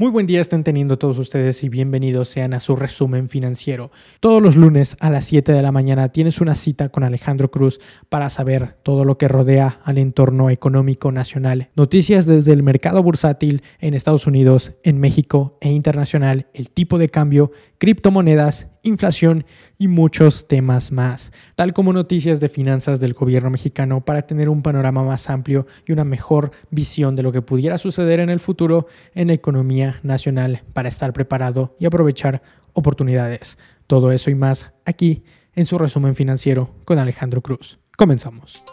Muy buen día estén teniendo todos ustedes y bienvenidos sean a su resumen financiero. Todos los lunes a las 7 de la mañana tienes una cita con Alejandro Cruz para saber todo lo que rodea al entorno económico nacional. Noticias desde el mercado bursátil en Estados Unidos, en México e internacional, el tipo de cambio, criptomonedas, inflación y muchos temas más, tal como noticias de finanzas del gobierno mexicano para tener un panorama más amplio y una mejor visión de lo que pudiera suceder en el futuro en la economía nacional para estar preparado y aprovechar oportunidades. Todo eso y más aquí en su resumen financiero con Alejandro Cruz. Comenzamos.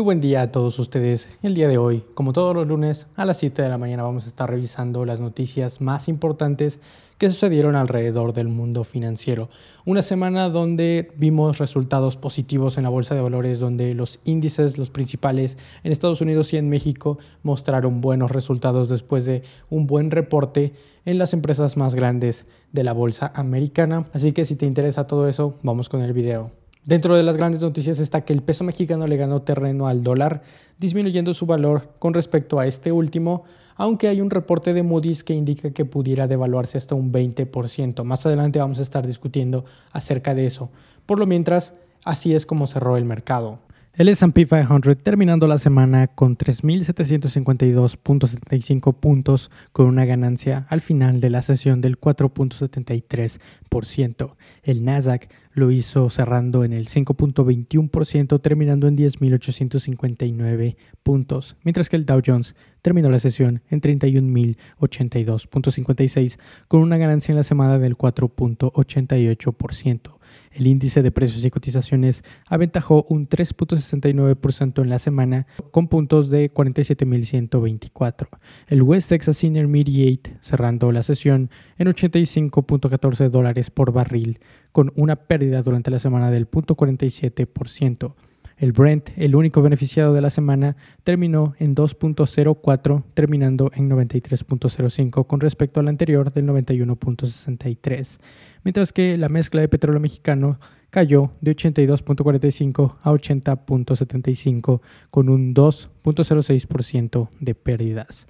Muy buen día a todos ustedes. El día de hoy, como todos los lunes, a las 7 de la mañana vamos a estar revisando las noticias más importantes que sucedieron alrededor del mundo financiero. Una semana donde vimos resultados positivos en la bolsa de valores, donde los índices, los principales en Estados Unidos y en México, mostraron buenos resultados después de un buen reporte en las empresas más grandes de la bolsa americana. Así que si te interesa todo eso, vamos con el video. Dentro de las grandes noticias está que el peso mexicano le ganó terreno al dólar, disminuyendo su valor con respecto a este último, aunque hay un reporte de Moody's que indica que pudiera devaluarse hasta un 20%. Más adelante vamos a estar discutiendo acerca de eso. Por lo mientras, así es como cerró el mercado. El SP 500 terminando la semana con 3.752.75 puntos con una ganancia al final de la sesión del 4.73%. El Nasdaq lo hizo cerrando en el 5.21%, terminando en 10.859 puntos, mientras que el Dow Jones terminó la sesión en 31.082.56 con una ganancia en la semana del 4.88%. El índice de precios y cotizaciones aventajó un 3.69% en la semana con puntos de 47.124. El West Texas Intermediate cerrando la sesión en 85.14 dólares por barril con una pérdida durante la semana del 0.47%. El Brent, el único beneficiado de la semana, terminó en 2.04, terminando en 93.05 con respecto al anterior del 91.63, mientras que la mezcla de petróleo mexicano cayó de 82.45 a 80.75 con un 2.06% de pérdidas.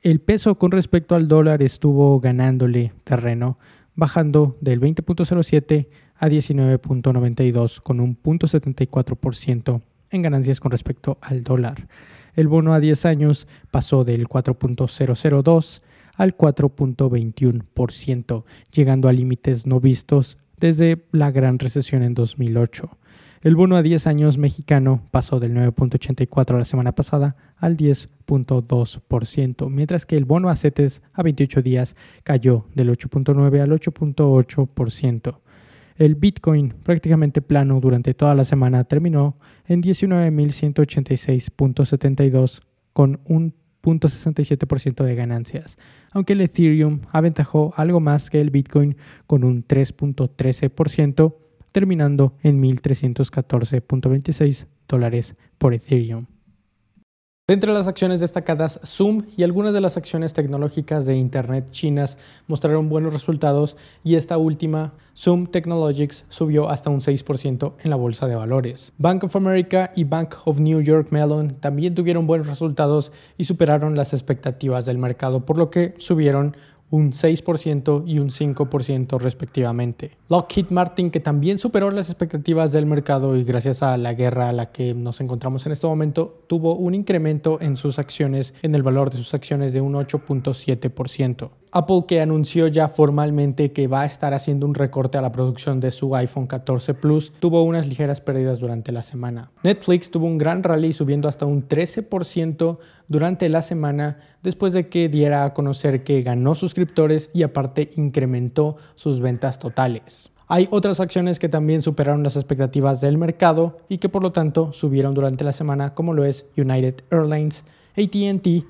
El peso con respecto al dólar estuvo ganándole terreno, bajando del 20.07 a 19.92 con un 0.74% en ganancias con respecto al dólar. El bono a 10 años pasó del 4.002 al 4.21%, llegando a límites no vistos desde la gran recesión en 2008. El bono a 10 años mexicano pasó del 9.84 la semana pasada al 10.2%, mientras que el bono a CETES a 28 días cayó del 8.9 al 8.8%. El Bitcoin, prácticamente plano durante toda la semana, terminó en 19.186.72 con un 0.67% de ganancias, aunque el Ethereum aventajó algo más que el Bitcoin con un 3.13%, terminando en 1.314.26 dólares por Ethereum. Dentro de las acciones destacadas, Zoom y algunas de las acciones tecnológicas de Internet chinas mostraron buenos resultados y esta última, Zoom Technologies, subió hasta un 6% en la bolsa de valores. Bank of America y Bank of New York Mellon también tuvieron buenos resultados y superaron las expectativas del mercado, por lo que subieron un 6% y un 5% respectivamente. Lockheed Martin, que también superó las expectativas del mercado y gracias a la guerra a la que nos encontramos en este momento, tuvo un incremento en sus acciones, en el valor de sus acciones de un 8.7%. Apple que anunció ya formalmente que va a estar haciendo un recorte a la producción de su iPhone 14 Plus, tuvo unas ligeras pérdidas durante la semana. Netflix tuvo un gran rally subiendo hasta un 13% durante la semana después de que diera a conocer que ganó suscriptores y aparte incrementó sus ventas totales. Hay otras acciones que también superaron las expectativas del mercado y que por lo tanto subieron durante la semana como lo es United Airlines, ATT,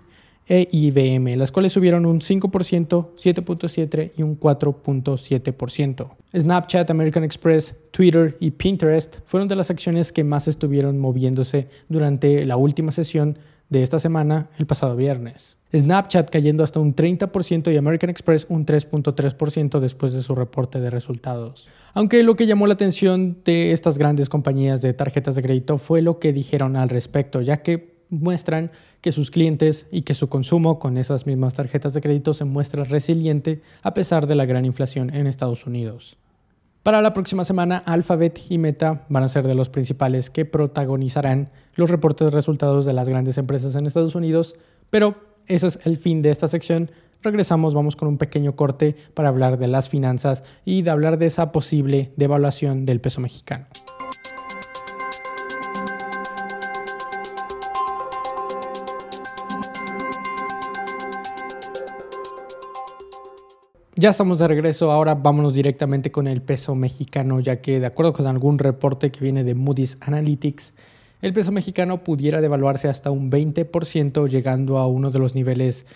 e IBM, las cuales subieron un 5%, 7.7% y un 4.7%. Snapchat, American Express, Twitter y Pinterest fueron de las acciones que más estuvieron moviéndose durante la última sesión de esta semana, el pasado viernes. Snapchat cayendo hasta un 30% y American Express un 3.3% después de su reporte de resultados. Aunque lo que llamó la atención de estas grandes compañías de tarjetas de crédito fue lo que dijeron al respecto, ya que muestran que sus clientes y que su consumo con esas mismas tarjetas de crédito se muestra resiliente a pesar de la gran inflación en Estados Unidos. Para la próxima semana, Alphabet y Meta van a ser de los principales que protagonizarán los reportes de resultados de las grandes empresas en Estados Unidos, pero ese es el fin de esta sección. Regresamos, vamos con un pequeño corte para hablar de las finanzas y de hablar de esa posible devaluación del peso mexicano. Ya estamos de regreso, ahora vámonos directamente con el peso mexicano, ya que de acuerdo con algún reporte que viene de Moody's Analytics, el peso mexicano pudiera devaluarse hasta un 20%, llegando a uno de los niveles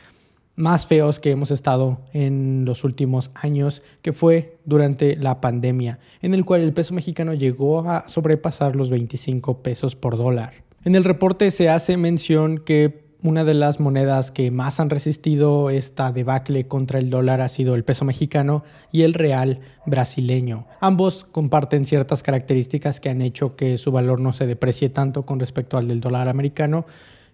más feos que hemos estado en los últimos años, que fue durante la pandemia, en el cual el peso mexicano llegó a sobrepasar los 25 pesos por dólar. En el reporte se hace mención que una de las monedas que más han resistido esta debacle contra el dólar ha sido el peso mexicano y el real brasileño. Ambos comparten ciertas características que han hecho que su valor no se deprecie tanto con respecto al del dólar americano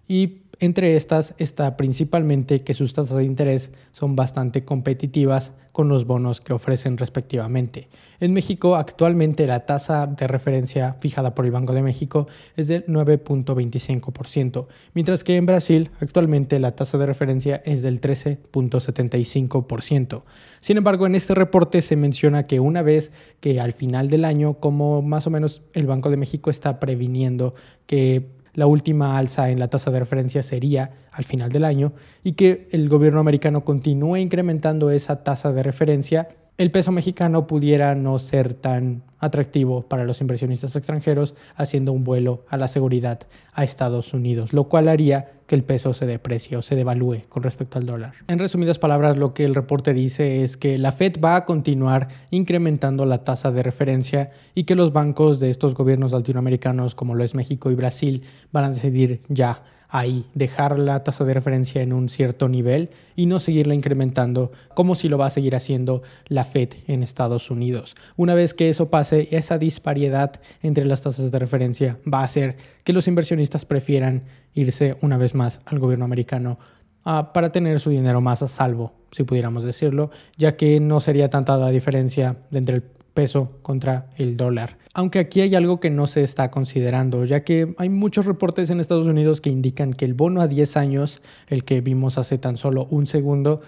y entre estas está principalmente que sus tasas de interés son bastante competitivas con los bonos que ofrecen respectivamente. En México actualmente la tasa de referencia fijada por el Banco de México es del 9.25%, mientras que en Brasil actualmente la tasa de referencia es del 13.75%. Sin embargo, en este reporte se menciona que una vez que al final del año, como más o menos el Banco de México está previniendo que la última alza en la tasa de referencia sería al final del año y que el gobierno americano continúe incrementando esa tasa de referencia, el peso mexicano pudiera no ser tan atractivo para los inversionistas extranjeros, haciendo un vuelo a la seguridad a Estados Unidos, lo cual haría que el peso se deprecie o se devalúe con respecto al dólar. En resumidas palabras, lo que el reporte dice es que la Fed va a continuar incrementando la tasa de referencia y que los bancos de estos gobiernos latinoamericanos, como lo es México y Brasil, van a decidir ya ahí, dejar la tasa de referencia en un cierto nivel y no seguirla incrementando como si lo va a seguir haciendo la Fed en Estados Unidos. Una vez que eso pase, esa disparidad entre las tasas de referencia va a hacer que los inversionistas prefieran irse una vez más al gobierno americano ah, para tener su dinero más a salvo, si pudiéramos decirlo, ya que no sería tanta la diferencia entre el peso contra el dólar. Aunque aquí hay algo que no se está considerando, ya que hay muchos reportes en Estados Unidos que indican que el bono a 10 años, el que vimos hace tan solo un segundo,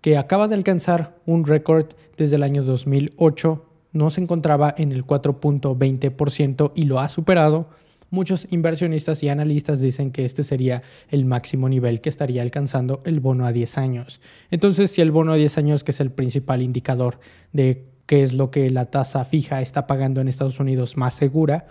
que acaba de alcanzar un récord desde el año 2008, no se encontraba en el 4.20% y lo ha superado. Muchos inversionistas y analistas dicen que este sería el máximo nivel que estaría alcanzando el bono a 10 años. Entonces, si el bono a 10 años, que es el principal indicador de que es lo que la tasa fija está pagando en Estados Unidos más segura,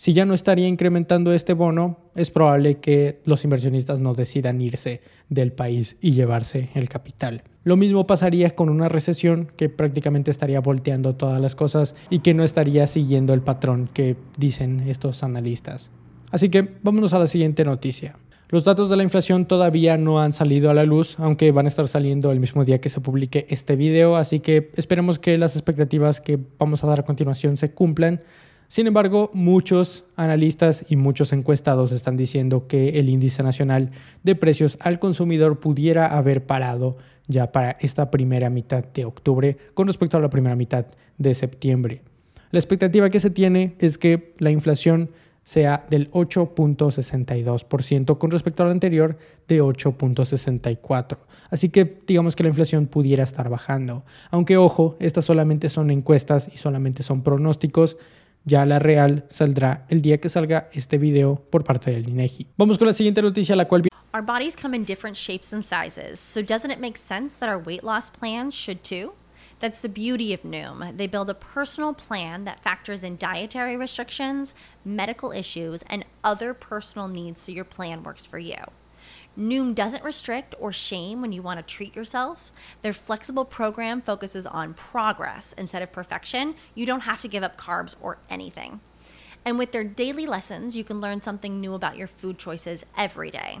si ya no estaría incrementando este bono, es probable que los inversionistas no decidan irse del país y llevarse el capital. Lo mismo pasaría con una recesión que prácticamente estaría volteando todas las cosas y que no estaría siguiendo el patrón que dicen estos analistas. Así que vámonos a la siguiente noticia. Los datos de la inflación todavía no han salido a la luz, aunque van a estar saliendo el mismo día que se publique este video, así que esperemos que las expectativas que vamos a dar a continuación se cumplan. Sin embargo, muchos analistas y muchos encuestados están diciendo que el índice nacional de precios al consumidor pudiera haber parado ya para esta primera mitad de octubre con respecto a la primera mitad de septiembre. La expectativa que se tiene es que la inflación sea del 8.62% con respecto al anterior de 8.64%. Así que digamos que la inflación pudiera estar bajando. Aunque ojo, estas solamente son encuestas y solamente son pronósticos. Ya la real saldrá el día que salga este video por parte del INEGI. Vamos con la siguiente noticia, la cual Our bodies come in different shapes and sizes, so doesn't it make sense that our weight loss plans should too? That's the beauty of Noom. They build a personal plan that factors in dietary restrictions, medical issues, and other personal needs so your plan works for you. Noom doesn't restrict or shame when you want to treat yourself. Their flexible program focuses on progress instead of perfection. You don't have to give up carbs or anything. And with their daily lessons, you can learn something new about your food choices every day.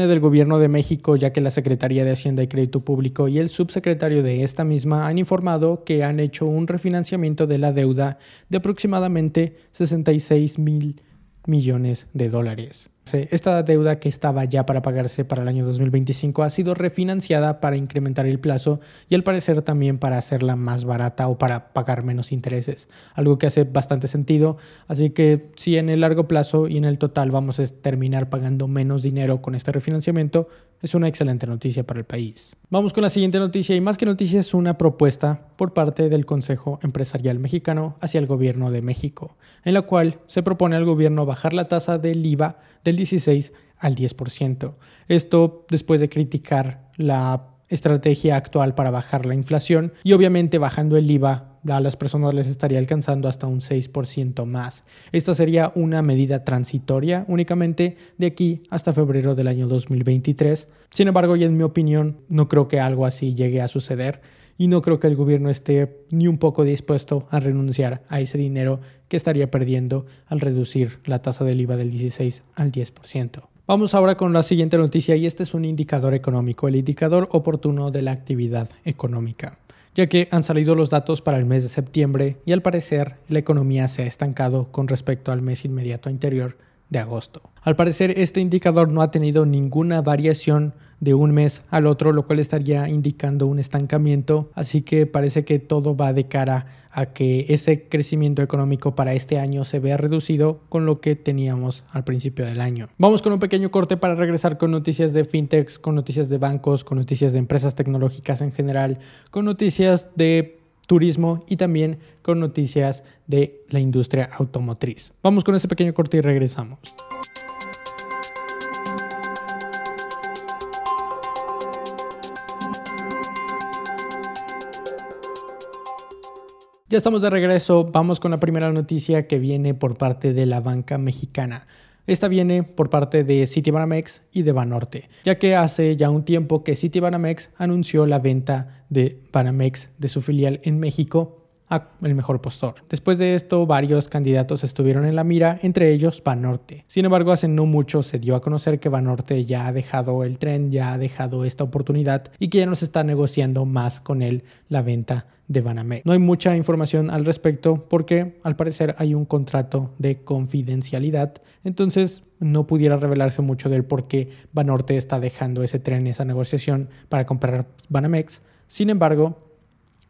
Del gobierno de México, ya que la Secretaría de Hacienda y Crédito Público y el subsecretario de esta misma han informado que han hecho un refinanciamiento de la deuda de aproximadamente 66 mil millones de dólares. Esta deuda que estaba ya para pagarse para el año 2025 ha sido refinanciada para incrementar el plazo y al parecer también para hacerla más barata o para pagar menos intereses, algo que hace bastante sentido. Así que si en el largo plazo y en el total vamos a terminar pagando menos dinero con este refinanciamiento, es una excelente noticia para el país. Vamos con la siguiente noticia y más que noticia es una propuesta por parte del Consejo Empresarial Mexicano hacia el gobierno de México, en la cual se propone al gobierno bajar la tasa del IVA del 16 al 10%. Esto después de criticar la estrategia actual para bajar la inflación y obviamente bajando el IVA a las personas les estaría alcanzando hasta un 6% más. Esta sería una medida transitoria únicamente de aquí hasta febrero del año 2023. Sin embargo, y en mi opinión, no creo que algo así llegue a suceder y no creo que el gobierno esté ni un poco dispuesto a renunciar a ese dinero que estaría perdiendo al reducir la tasa del IVA del 16 al 10%. Vamos ahora con la siguiente noticia y este es un indicador económico, el indicador oportuno de la actividad económica, ya que han salido los datos para el mes de septiembre y al parecer la economía se ha estancado con respecto al mes inmediato anterior de agosto. Al parecer este indicador no ha tenido ninguna variación de un mes al otro, lo cual estaría indicando un estancamiento, así que parece que todo va de cara a que ese crecimiento económico para este año se vea reducido con lo que teníamos al principio del año. Vamos con un pequeño corte para regresar con noticias de fintechs, con noticias de bancos, con noticias de empresas tecnológicas en general, con noticias de turismo y también con noticias de la industria automotriz. Vamos con ese pequeño corte y regresamos. Ya estamos de regreso, vamos con la primera noticia que viene por parte de la banca mexicana. Esta viene por parte de Citibanamex y de Banorte, ya que hace ya un tiempo que Citibanamex anunció la venta de Banamex de su filial en México el mejor postor. Después de esto, varios candidatos estuvieron en la mira, entre ellos Banorte. Sin embargo, hace no mucho se dio a conocer que Banorte ya ha dejado el tren, ya ha dejado esta oportunidad y que ya no se está negociando más con él la venta de Banamex. No hay mucha información al respecto porque al parecer hay un contrato de confidencialidad, entonces no pudiera revelarse mucho del por qué Banorte está dejando ese tren, esa negociación para comprar Banamex. Sin embargo,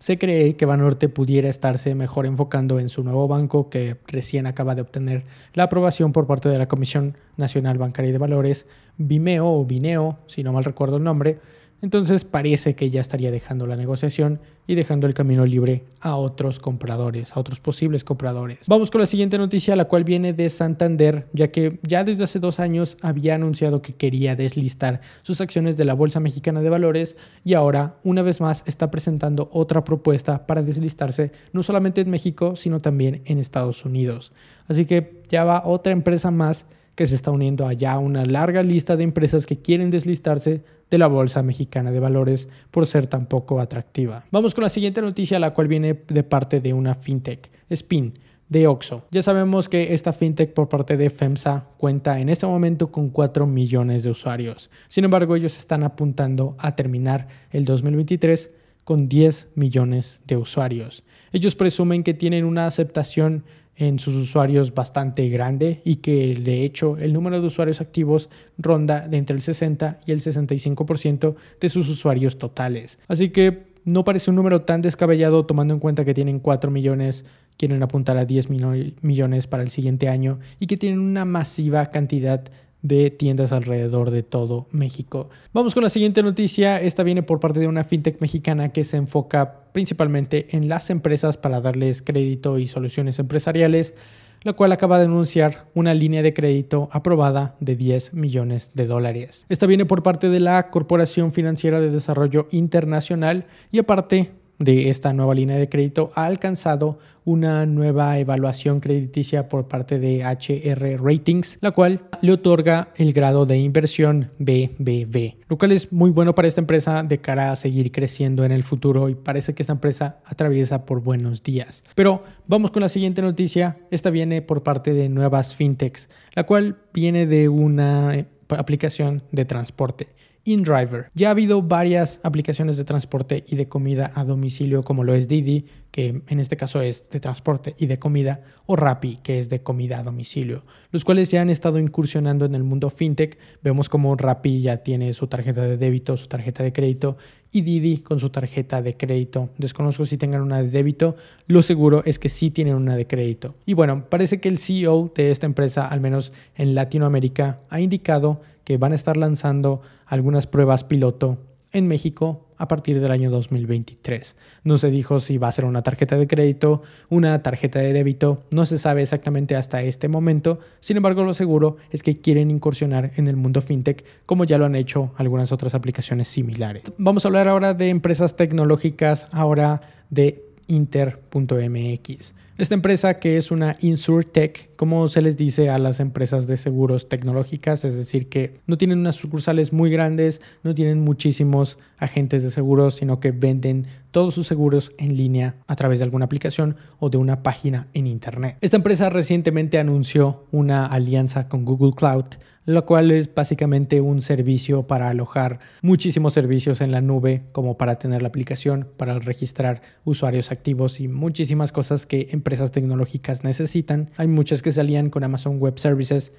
se cree que Banorte pudiera estarse mejor enfocando en su nuevo banco que recién acaba de obtener la aprobación por parte de la Comisión Nacional Bancaria y de Valores, Vimeo o Vineo, si no mal recuerdo el nombre, entonces parece que ya estaría dejando la negociación y dejando el camino libre a otros compradores, a otros posibles compradores. Vamos con la siguiente noticia, la cual viene de Santander, ya que ya desde hace dos años había anunciado que quería deslistar sus acciones de la Bolsa Mexicana de Valores y ahora una vez más está presentando otra propuesta para deslistarse no solamente en México, sino también en Estados Unidos. Así que ya va otra empresa más que se está uniendo allá una larga lista de empresas que quieren deslistarse de la Bolsa Mexicana de Valores por ser tan poco atractiva. Vamos con la siguiente noticia, la cual viene de parte de una fintech, Spin de Oxo. Ya sabemos que esta fintech por parte de FEMSA cuenta en este momento con 4 millones de usuarios. Sin embargo, ellos están apuntando a terminar el 2023 con 10 millones de usuarios. Ellos presumen que tienen una aceptación en sus usuarios bastante grande y que de hecho el número de usuarios activos ronda de entre el 60 y el 65% de sus usuarios totales. Así que no parece un número tan descabellado tomando en cuenta que tienen 4 millones, quieren apuntar a 10 millones para el siguiente año y que tienen una masiva cantidad de tiendas alrededor de todo México. Vamos con la siguiente noticia. Esta viene por parte de una fintech mexicana que se enfoca principalmente en las empresas para darles crédito y soluciones empresariales, la cual acaba de anunciar una línea de crédito aprobada de 10 millones de dólares. Esta viene por parte de la Corporación Financiera de Desarrollo Internacional y aparte de esta nueva línea de crédito ha alcanzado una nueva evaluación crediticia por parte de HR Ratings, la cual le otorga el grado de inversión BBB, lo cual es muy bueno para esta empresa de cara a seguir creciendo en el futuro y parece que esta empresa atraviesa por buenos días. Pero vamos con la siguiente noticia, esta viene por parte de Nuevas Fintechs, la cual viene de una aplicación de transporte. InDriver. Ya ha habido varias aplicaciones de transporte y de comida a domicilio como lo es Didi, que en este caso es de transporte y de comida, o Rappi, que es de comida a domicilio, los cuales ya han estado incursionando en el mundo fintech. Vemos como Rappi ya tiene su tarjeta de débito, su tarjeta de crédito y Didi con su tarjeta de crédito. Desconozco si tengan una de débito, lo seguro es que sí tienen una de crédito. Y bueno, parece que el CEO de esta empresa, al menos en Latinoamérica, ha indicado que van a estar lanzando algunas pruebas piloto en México a partir del año 2023. No se dijo si va a ser una tarjeta de crédito, una tarjeta de débito, no se sabe exactamente hasta este momento, sin embargo lo seguro es que quieren incursionar en el mundo fintech como ya lo han hecho algunas otras aplicaciones similares. Vamos a hablar ahora de empresas tecnológicas, ahora de Inter.mx. Esta empresa que es una InsurTech, como se les dice a las empresas de seguros tecnológicas, es decir, que no tienen unas sucursales muy grandes, no tienen muchísimos agentes de seguros, sino que venden todos sus seguros en línea a través de alguna aplicación o de una página en Internet. Esta empresa recientemente anunció una alianza con Google Cloud lo cual es básicamente un servicio para alojar muchísimos servicios en la nube, como para tener la aplicación, para registrar usuarios activos y muchísimas cosas que empresas tecnológicas necesitan. Hay muchas que salían con Amazon Web Services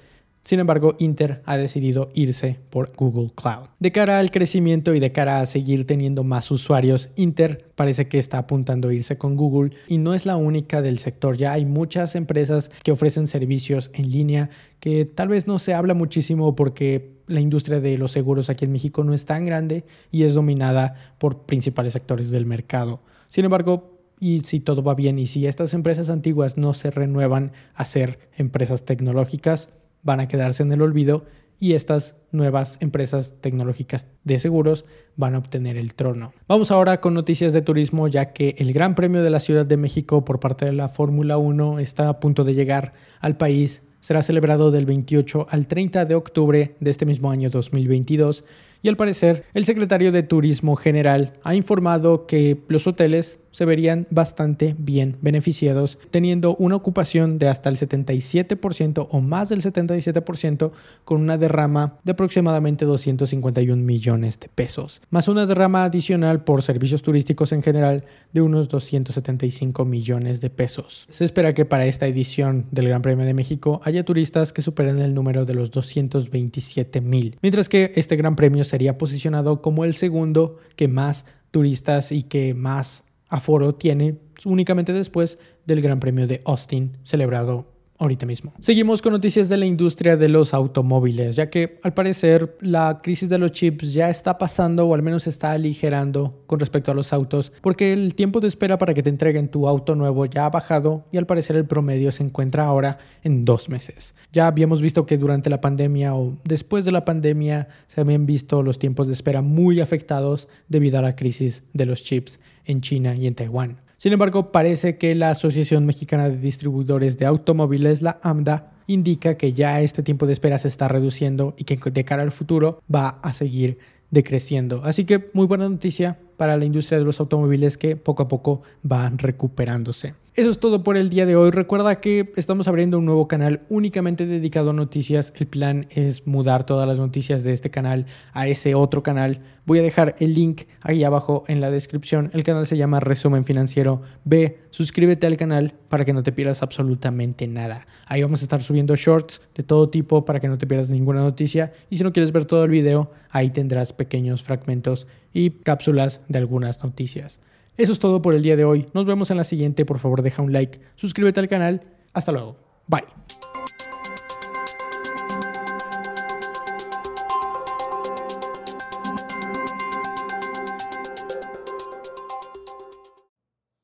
sin embargo, Inter ha decidido irse por Google Cloud. De cara al crecimiento y de cara a seguir teniendo más usuarios, Inter parece que está apuntando a irse con Google y no es la única del sector. Ya hay muchas empresas que ofrecen servicios en línea que tal vez no se habla muchísimo porque la industria de los seguros aquí en México no es tan grande y es dominada por principales sectores del mercado. Sin embargo, y si todo va bien y si estas empresas antiguas no se renuevan a ser empresas tecnológicas, van a quedarse en el olvido y estas nuevas empresas tecnológicas de seguros van a obtener el trono. Vamos ahora con noticias de turismo, ya que el Gran Premio de la Ciudad de México por parte de la Fórmula 1 está a punto de llegar al país. Será celebrado del 28 al 30 de octubre de este mismo año 2022 y al parecer el secretario de Turismo General ha informado que los hoteles se verían bastante bien beneficiados, teniendo una ocupación de hasta el 77% o más del 77% con una derrama de aproximadamente 251 millones de pesos, más una derrama adicional por servicios turísticos en general de unos 275 millones de pesos. Se espera que para esta edición del Gran Premio de México haya turistas que superen el número de los 227 mil, mientras que este Gran Premio sería posicionado como el segundo que más turistas y que más aforo tiene únicamente después del Gran Premio de Austin celebrado ahorita mismo. Seguimos con noticias de la industria de los automóviles, ya que al parecer la crisis de los chips ya está pasando o al menos está aligerando con respecto a los autos, porque el tiempo de espera para que te entreguen tu auto nuevo ya ha bajado y al parecer el promedio se encuentra ahora en dos meses. Ya habíamos visto que durante la pandemia o después de la pandemia se habían visto los tiempos de espera muy afectados debido a la crisis de los chips en China y en Taiwán. Sin embargo, parece que la Asociación Mexicana de Distribuidores de Automóviles, la AMDA, indica que ya este tiempo de espera se está reduciendo y que de cara al futuro va a seguir decreciendo. Así que muy buena noticia para la industria de los automóviles que poco a poco va recuperándose. Eso es todo por el día de hoy. Recuerda que estamos abriendo un nuevo canal únicamente dedicado a noticias. El plan es mudar todas las noticias de este canal a ese otro canal. Voy a dejar el link ahí abajo en la descripción. El canal se llama Resumen Financiero. Ve, suscríbete al canal para que no te pierdas absolutamente nada. Ahí vamos a estar subiendo shorts de todo tipo para que no te pierdas ninguna noticia. Y si no quieres ver todo el video, ahí tendrás pequeños fragmentos y cápsulas de algunas noticias. Eso es todo por el día de hoy. Nos vemos en la siguiente. Por favor, deja un like, suscríbete al canal. Hasta luego. Bye.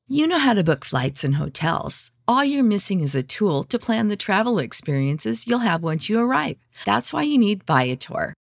You know how to book flights and hotels. All you're missing is a tool to plan the travel experiences you'll have once you arrive. That's why you need Viator.